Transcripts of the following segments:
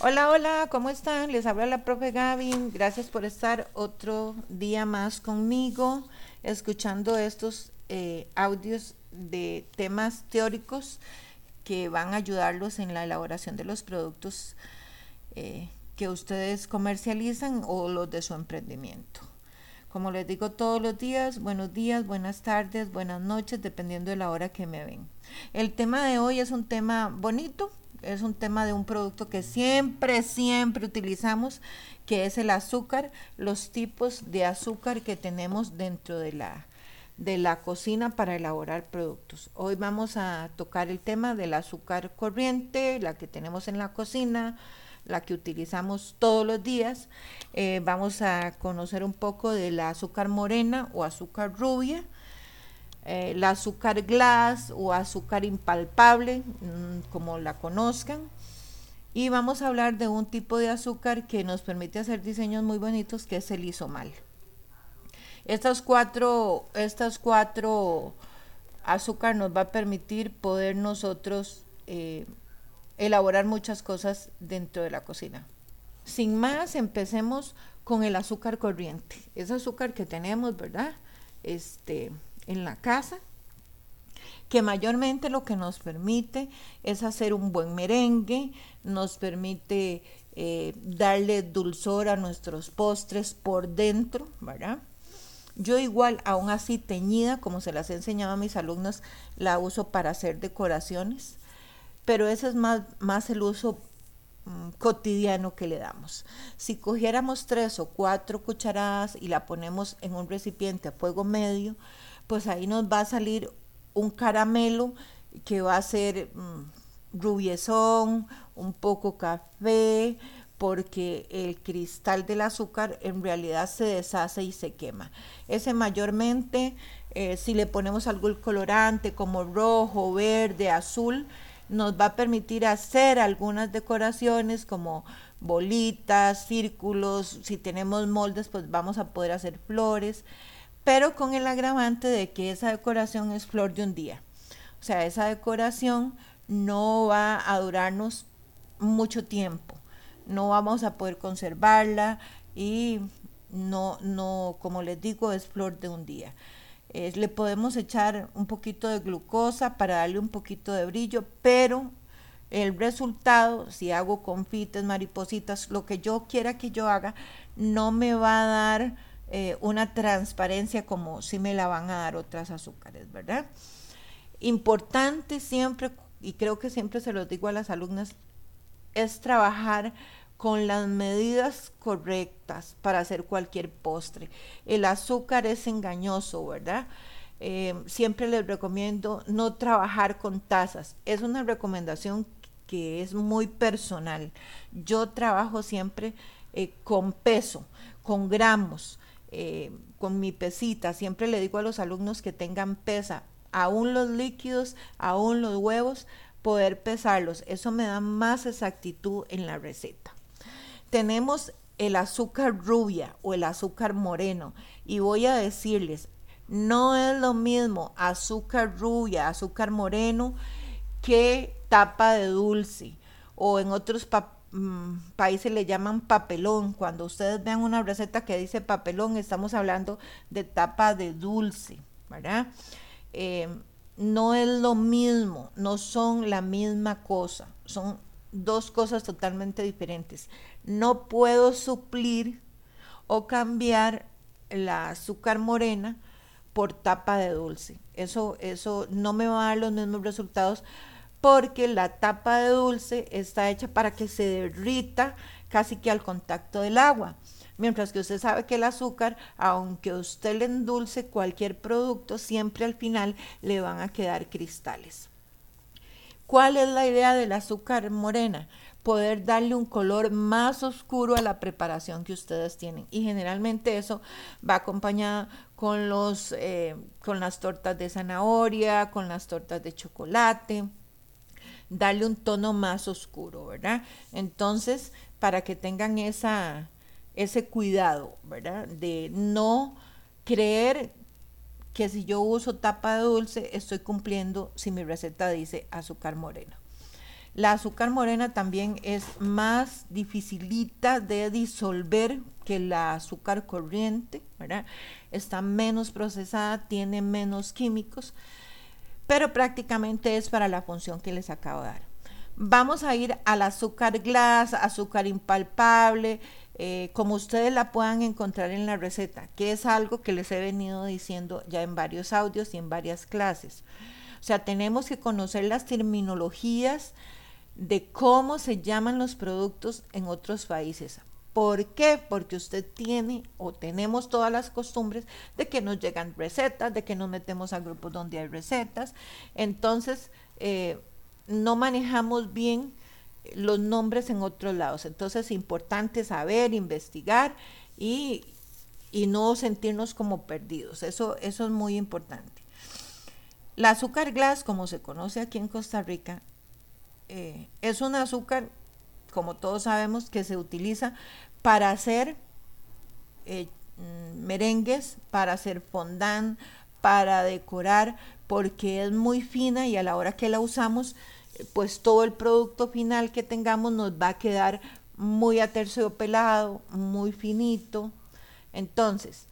Hola, hola, ¿cómo están? Les habla la profe Gavin. Gracias por estar otro día más conmigo, escuchando estos eh, audios de temas teóricos que van a ayudarlos en la elaboración de los productos eh, que ustedes comercializan o los de su emprendimiento. Como les digo todos los días, buenos días, buenas tardes, buenas noches, dependiendo de la hora que me ven. El tema de hoy es un tema bonito, es un tema de un producto que siempre, siempre utilizamos, que es el azúcar, los tipos de azúcar que tenemos dentro de la, de la cocina para elaborar productos. Hoy vamos a tocar el tema del azúcar corriente, la que tenemos en la cocina, la que utilizamos todos los días. Eh, vamos a conocer un poco del azúcar morena o azúcar rubia eh, el azúcar glass o azúcar impalpable, mm, como la conozcan. Y vamos a hablar de un tipo de azúcar que nos permite hacer diseños muy bonitos, que es el isomal. Estas cuatro, estas cuatro azúcar nos va a permitir poder nosotros eh, elaborar muchas cosas dentro de la cocina. Sin más, empecemos con el azúcar corriente. Es azúcar que tenemos, ¿verdad? Este, en la casa, que mayormente lo que nos permite es hacer un buen merengue, nos permite eh, darle dulzor a nuestros postres por dentro, ¿verdad? Yo igual, aún así teñida, como se las he enseñado a mis alumnos, la uso para hacer decoraciones, pero ese es más, más el uso mm, cotidiano que le damos. Si cogiéramos tres o cuatro cucharadas y la ponemos en un recipiente a fuego medio, pues ahí nos va a salir un caramelo que va a ser mm, rubiezón, un poco café, porque el cristal del azúcar en realidad se deshace y se quema. Ese mayormente, eh, si le ponemos algún colorante como rojo, verde, azul, nos va a permitir hacer algunas decoraciones como bolitas, círculos, si tenemos moldes, pues vamos a poder hacer flores pero con el agravante de que esa decoración es flor de un día. O sea, esa decoración no va a durarnos mucho tiempo, no vamos a poder conservarla y no, no, como les digo, es flor de un día. Le podemos echar un poquito de glucosa para darle un poquito de brillo, pero el resultado, si hago confites, maripositas, lo que yo quiera que yo haga, no me va a dar eh, una transparencia como si me la van a dar otras azúcares, ¿verdad? Importante siempre, y creo que siempre se lo digo a las alumnas, es trabajar con las medidas correctas para hacer cualquier postre. El azúcar es engañoso, ¿verdad? Eh, siempre les recomiendo no trabajar con tazas. Es una recomendación que es muy personal. Yo trabajo siempre eh, con peso, con gramos. Eh, con mi pesita, siempre le digo a los alumnos que tengan pesa, aún los líquidos, aún los huevos, poder pesarlos. Eso me da más exactitud en la receta. Tenemos el azúcar rubia o el azúcar moreno y voy a decirles, no es lo mismo azúcar rubia, azúcar moreno que tapa de dulce o en otros papeles Mm, países le llaman papelón. Cuando ustedes vean una receta que dice papelón, estamos hablando de tapa de dulce, ¿verdad? Eh, no es lo mismo, no son la misma cosa, son dos cosas totalmente diferentes. No puedo suplir o cambiar la azúcar morena por tapa de dulce. Eso, eso no me va a dar los mismos resultados porque la tapa de dulce está hecha para que se derrita casi que al contacto del agua. Mientras que usted sabe que el azúcar, aunque usted le endulce cualquier producto, siempre al final le van a quedar cristales. ¿Cuál es la idea del azúcar morena? Poder darle un color más oscuro a la preparación que ustedes tienen. Y generalmente eso va acompañado con, los, eh, con las tortas de zanahoria, con las tortas de chocolate darle un tono más oscuro, ¿verdad? Entonces, para que tengan esa, ese cuidado, ¿verdad? De no creer que si yo uso tapa dulce estoy cumpliendo si mi receta dice azúcar moreno. La azúcar morena también es más dificilita de disolver que la azúcar corriente, ¿verdad? Está menos procesada, tiene menos químicos, pero prácticamente es para la función que les acabo de dar. Vamos a ir al azúcar glass, azúcar impalpable, eh, como ustedes la puedan encontrar en la receta, que es algo que les he venido diciendo ya en varios audios y en varias clases. O sea, tenemos que conocer las terminologías de cómo se llaman los productos en otros países. ¿Por qué? Porque usted tiene o tenemos todas las costumbres de que nos llegan recetas, de que nos metemos a grupos donde hay recetas. Entonces, eh, no manejamos bien los nombres en otros lados. Entonces es importante saber, investigar y, no sentirnos como perdidos. Eso, eso es muy importante. La azúcar glass, como se conoce aquí en Costa Rica, eh, es un azúcar, como todos sabemos, que se utiliza para hacer eh, mm, merengues, para hacer fondant, para decorar, porque es muy fina y a la hora que la usamos, pues todo el producto final que tengamos nos va a quedar muy aterciopelado, muy finito. Entonces,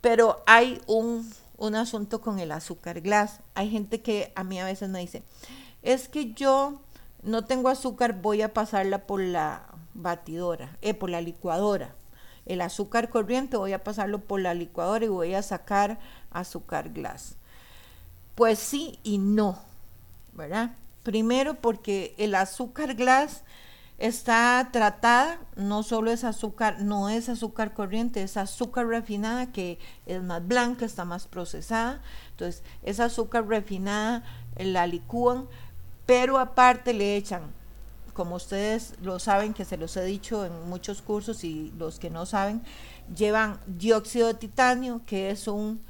pero hay un, un asunto con el azúcar glass. Hay gente que a mí a veces me dice, es que yo no tengo azúcar, voy a pasarla por la batidora, eh, por la licuadora. El azúcar corriente voy a pasarlo por la licuadora y voy a sacar azúcar glass. Pues sí y no, ¿verdad? Primero porque el azúcar glass está tratada, no solo es azúcar, no es azúcar corriente, es azúcar refinada que es más blanca, está más procesada. Entonces, esa azúcar refinada la licúan pero aparte le echan, como ustedes lo saben, que se los he dicho en muchos cursos y los que no saben, llevan dióxido de titanio, que es un,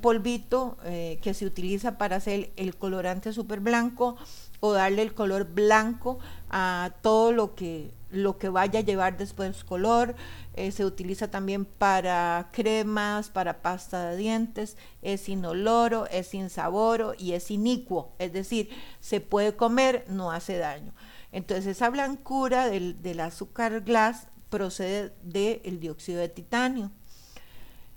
polvito eh, que se utiliza para hacer el colorante súper blanco o darle el color blanco a todo lo que, lo que vaya a llevar después color. Eh, se utiliza también para cremas, para pasta de dientes, es inoloro, es insaboro y es inicuo, es decir, se puede comer, no hace daño. Entonces esa blancura del, azúcar glass procede del dióxido de titanio.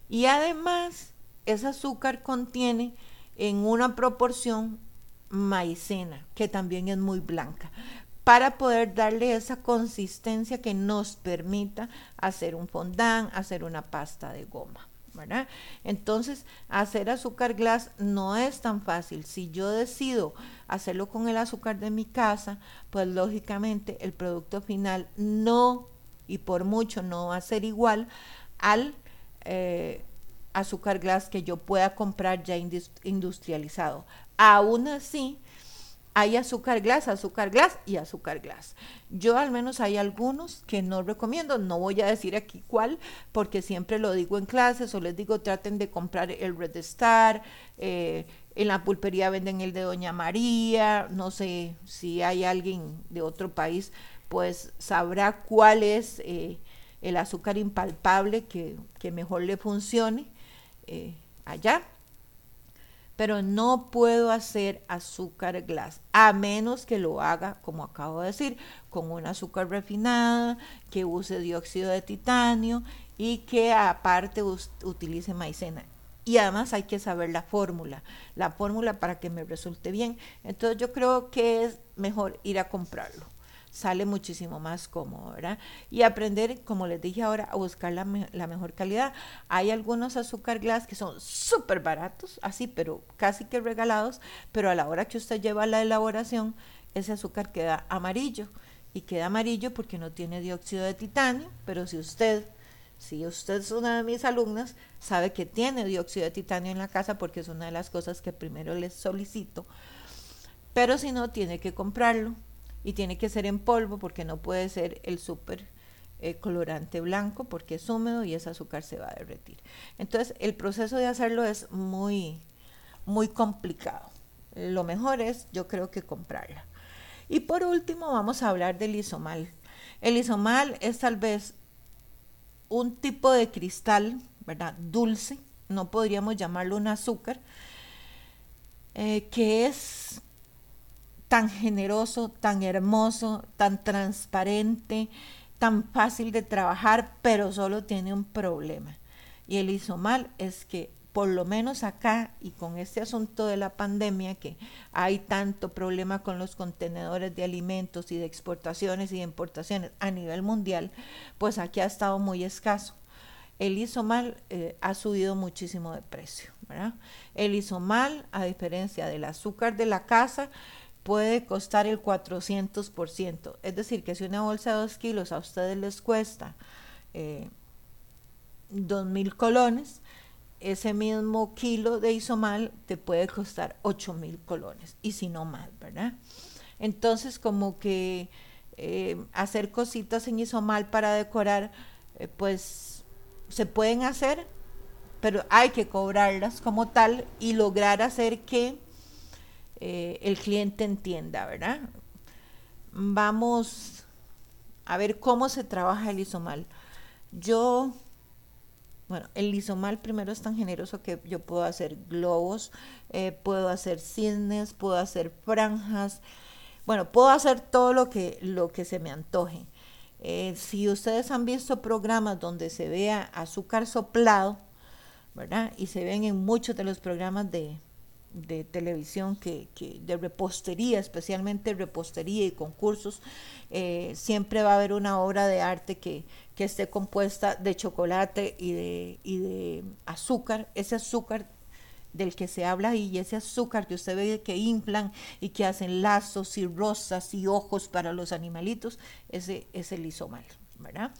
Y además, ese azúcar contiene en una proporción maicena, que también es muy blanca para poder darle esa consistencia que nos permita hacer un fondant, hacer una pasta de goma. Entonces, hacer azúcar glass no es tan fácil. Si yo decido hacerlo con el azúcar de mi casa, pues lógicamente el producto final no, y por mucho no va a ser igual al eh, azúcar glass que yo pueda comprar ya industrializado. Aún así, hay azúcar glass, azúcar glass y azúcar glass. Yo al menos hay algunos que no recomiendo, no voy a decir aquí cuál, porque siempre lo digo en clases o les digo traten de comprar el Red Star, eh, en la pulpería venden el de Doña María, no sé si hay alguien de otro país, pues sabrá cuál es eh, el azúcar impalpable que, mejor le funcione eh, allá pero no puedo hacer azúcar glass, a menos que lo haga, como acabo de decir, con un azúcar refinada, que use dióxido de titanio y que aparte utilice maicena. Y además hay que saber la fórmula, la fórmula para que me resulte bien. Entonces yo creo que es mejor ir a comprarlo sale muchísimo más cómodo, ¿verdad? Y aprender, como les dije ahora, a buscar la, mejor calidad. Hay algunos azúcar glass que son súper baratos, así, pero casi que regalados, pero a la hora que usted lleva la elaboración, ese azúcar queda amarillo. Y queda amarillo porque no tiene dióxido de titanio, pero si usted si usted es una de mis alumnas, sabe que tiene dióxido de titanio en la casa porque es una de las cosas que primero les solicito. Pero si no, tiene que comprarlo y tiene que ser en polvo porque no puede ser el súper eh, colorante blanco porque es húmedo y ese azúcar se va a derretir. Entonces el proceso de hacerlo es muy, muy complicado. Lo mejor es, yo creo que comprarla. Y por último vamos a hablar del isomal. El isomal es tal vez un tipo de cristal, ¿verdad? Dulce, no podríamos llamarlo un azúcar, eh, que es tan generoso, tan hermoso, tan transparente, tan fácil de trabajar, pero solo tiene un problema. Y el isomal es que por lo menos acá y con este asunto de la pandemia, que hay tanto problema con los contenedores de alimentos y de exportaciones y de importaciones a nivel mundial, pues aquí ha estado muy escaso. El isomal eh, ha subido muchísimo de precio. El isomal, a diferencia del azúcar de la casa, puede costar el 400%. Es decir, que si una bolsa de 2 kilos a ustedes les cuesta eh, 2 mil colones, ese mismo kilo de isomal te puede costar 8 mil colones y si no más, ¿verdad? Entonces como que eh, hacer cositas en isomal para decorar, eh, pues se pueden hacer, pero hay que cobrarlas como tal y lograr hacer que eh, el cliente entienda, ¿verdad? Vamos a ver cómo se trabaja el isomal. Yo bueno, el lisomal primero es tan generoso que yo puedo hacer globos, eh, puedo hacer cisnes, puedo hacer franjas, bueno, puedo hacer todo lo que, lo que se me antoje. Eh, si ustedes han visto programas donde se vea azúcar soplado, ¿verdad? Y se ven en muchos de los programas de, de televisión que, que, de repostería, especialmente repostería y concursos, eh, siempre va a haber una obra de arte que, que esté compuesta de chocolate y de, y de azúcar, ese azúcar del que se habla y ese azúcar que usted ve que inflan y que hacen lazos y rosas y ojos para los animalitos, ese es el isomal, ¿verdad?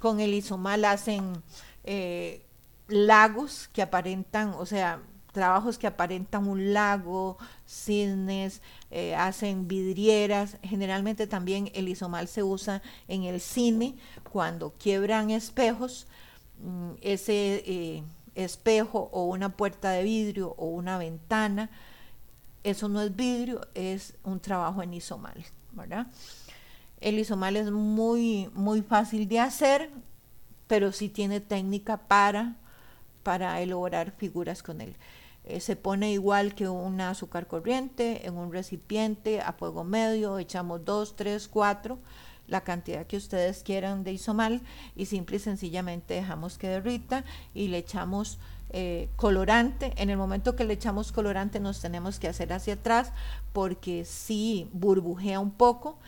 Con el isomal hacen eh, lagos que aparentan, o sea, trabajos que aparentan un lago, cisnes, eh, hacen vidrieras. Generalmente también el isomal se usa en el cine cuando quiebran espejos. Mm, ese eh, espejo o una puerta de vidrio o una ventana, eso no es vidrio, es un trabajo en isomal, ¿verdad? El isomal es muy, muy fácil de hacer, pero sí tiene técnica para, para elaborar figuras con él. Eh, se pone igual que un azúcar corriente en un recipiente a fuego medio, echamos 2, 3, 4, la cantidad que ustedes quieran de isomal y simple y sencillamente dejamos que derrita y le echamos eh, colorante. En el momento que le echamos colorante nos tenemos que hacer hacia atrás porque sí burbujea un poco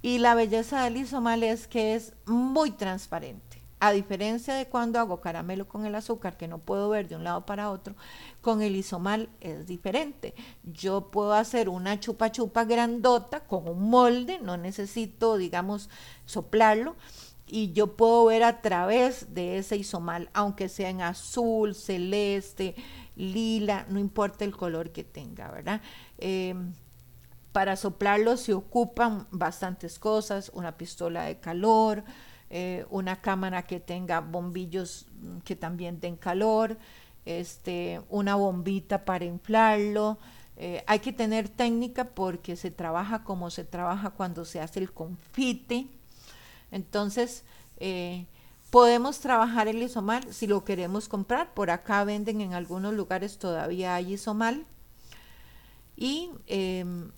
y la belleza del isomal es que es muy transparente a diferencia de cuando hago caramelo con el azúcar, que no puedo ver de un lado para otro, con el isomal es diferente. Yo puedo hacer una chupa chupa grandota con un molde, no necesito, digamos, soplarlo, y yo puedo ver a través de ese isomal, aunque sea en azul, celeste, lila, no importa el color que tenga, ¿verdad? Em, para soplarlo se ocupan bastantes cosas, una pistola de calor, eh, una cámara que tenga bombillos mm, que también den calor, este, una bombita para inflarlo. Eh, hay que tener técnica porque se trabaja como se trabaja cuando se hace el confite. Entonces, eh, podemos trabajar el isomal si lo queremos comprar. Por acá venden en algunos lugares todavía hay isomal. Y em,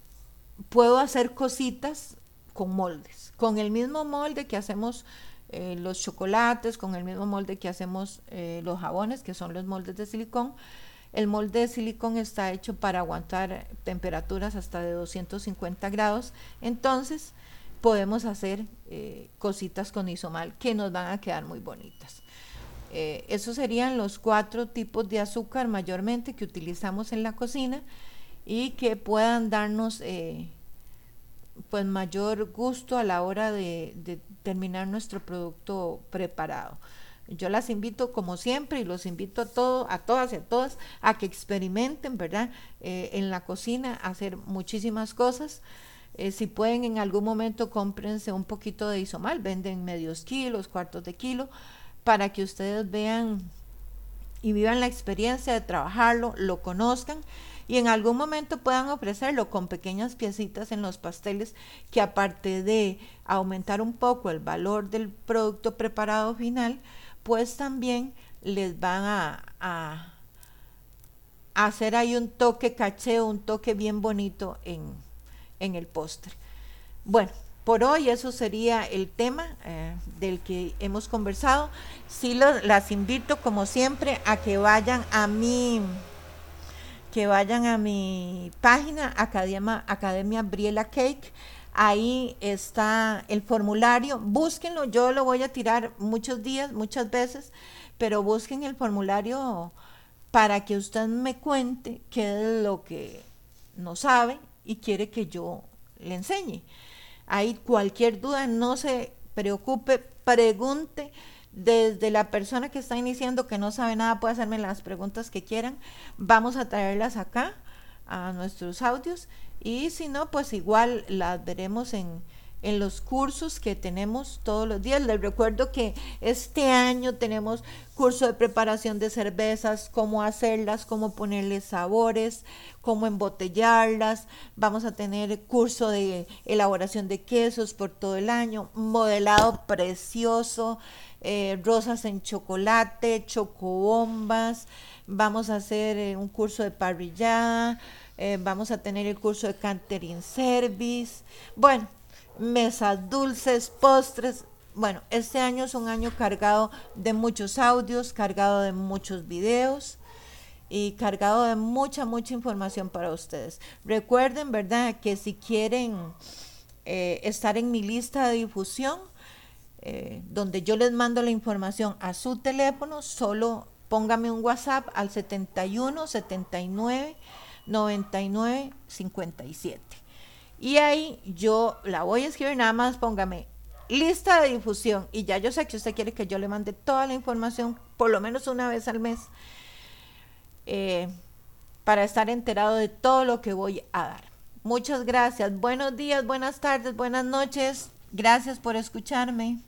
puedo hacer cositas con moldes, con el mismo molde que hacemos eh, los chocolates, con el mismo molde que hacemos eh, los jabones, que son los moldes de silicón. El molde de silicón está hecho para aguantar temperaturas hasta de 250 grados, entonces podemos hacer eh, cositas con isomal que nos van a quedar muy bonitas. esos serían los cuatro tipos de azúcar mayormente que utilizamos en la cocina y que puedan darnos pues mayor gusto a la hora de, terminar nuestro producto preparado. Yo las invito como siempre y los invito a todos, a todas y a todas a que experimenten, ¿verdad? Eh, en la cocina, hacer muchísimas cosas. Eh, si pueden en algún momento cómprense un poquito de isomal, venden medios kilos, cuartos de kilo, para que ustedes vean y vivan la experiencia de trabajarlo, lo conozcan y en algún momento puedan ofrecerlo con pequeñas piecitas en los pasteles que aparte de aumentar un poco el valor del producto preparado final, pues también les van a, hacer ahí un toque caché, un toque bien bonito en, en el póster. Bueno, por hoy eso sería el tema eh, del que hemos conversado. Sí las invito como siempre a que vayan a mi que vayan a mi página Academia, Academia Briela Cake. Ahí está el formulario. Búsquenlo, yo lo voy a tirar muchos días, muchas veces, pero busquen el formulario para que usted me cuente qué es lo que no sabe y quiere que yo le enseñe. Hay cualquier duda, no se preocupe, pregunte. Desde la persona que está iniciando, que no sabe nada, puede hacerme las preguntas que quieran. Vamos a traerlas acá a nuestros audios y si no, pues igual las veremos en, en los cursos que tenemos todos los días. Les recuerdo que este año tenemos curso de preparación de cervezas, cómo hacerlas, cómo ponerles sabores, cómo embotellarlas. Vamos a tener curso de elaboración de quesos por todo el año, modelado precioso, eh, rosas en chocolate, chocobombas. Vamos a hacer eh, un curso de parrillada. Eh, vamos a tener el curso de catering service. Bueno, mesas dulces, postres. Bueno, este año es un año cargado de muchos audios, cargado de muchos videos y cargado de mucha, mucha información para ustedes. Recuerden, ¿verdad?, que si quieren eh, estar en mi lista de difusión, eh, donde yo les mando la información a su teléfono, solo póngame un WhatsApp al 71 79 99 57. Y ahí yo la voy a escribir, nada más póngame lista de difusión. Y ya yo sé que usted quiere que yo le mande toda la información, por lo menos una vez al mes, eh, para estar enterado de todo lo que voy a dar. Muchas gracias. Buenos días, buenas tardes, buenas noches. Gracias por escucharme.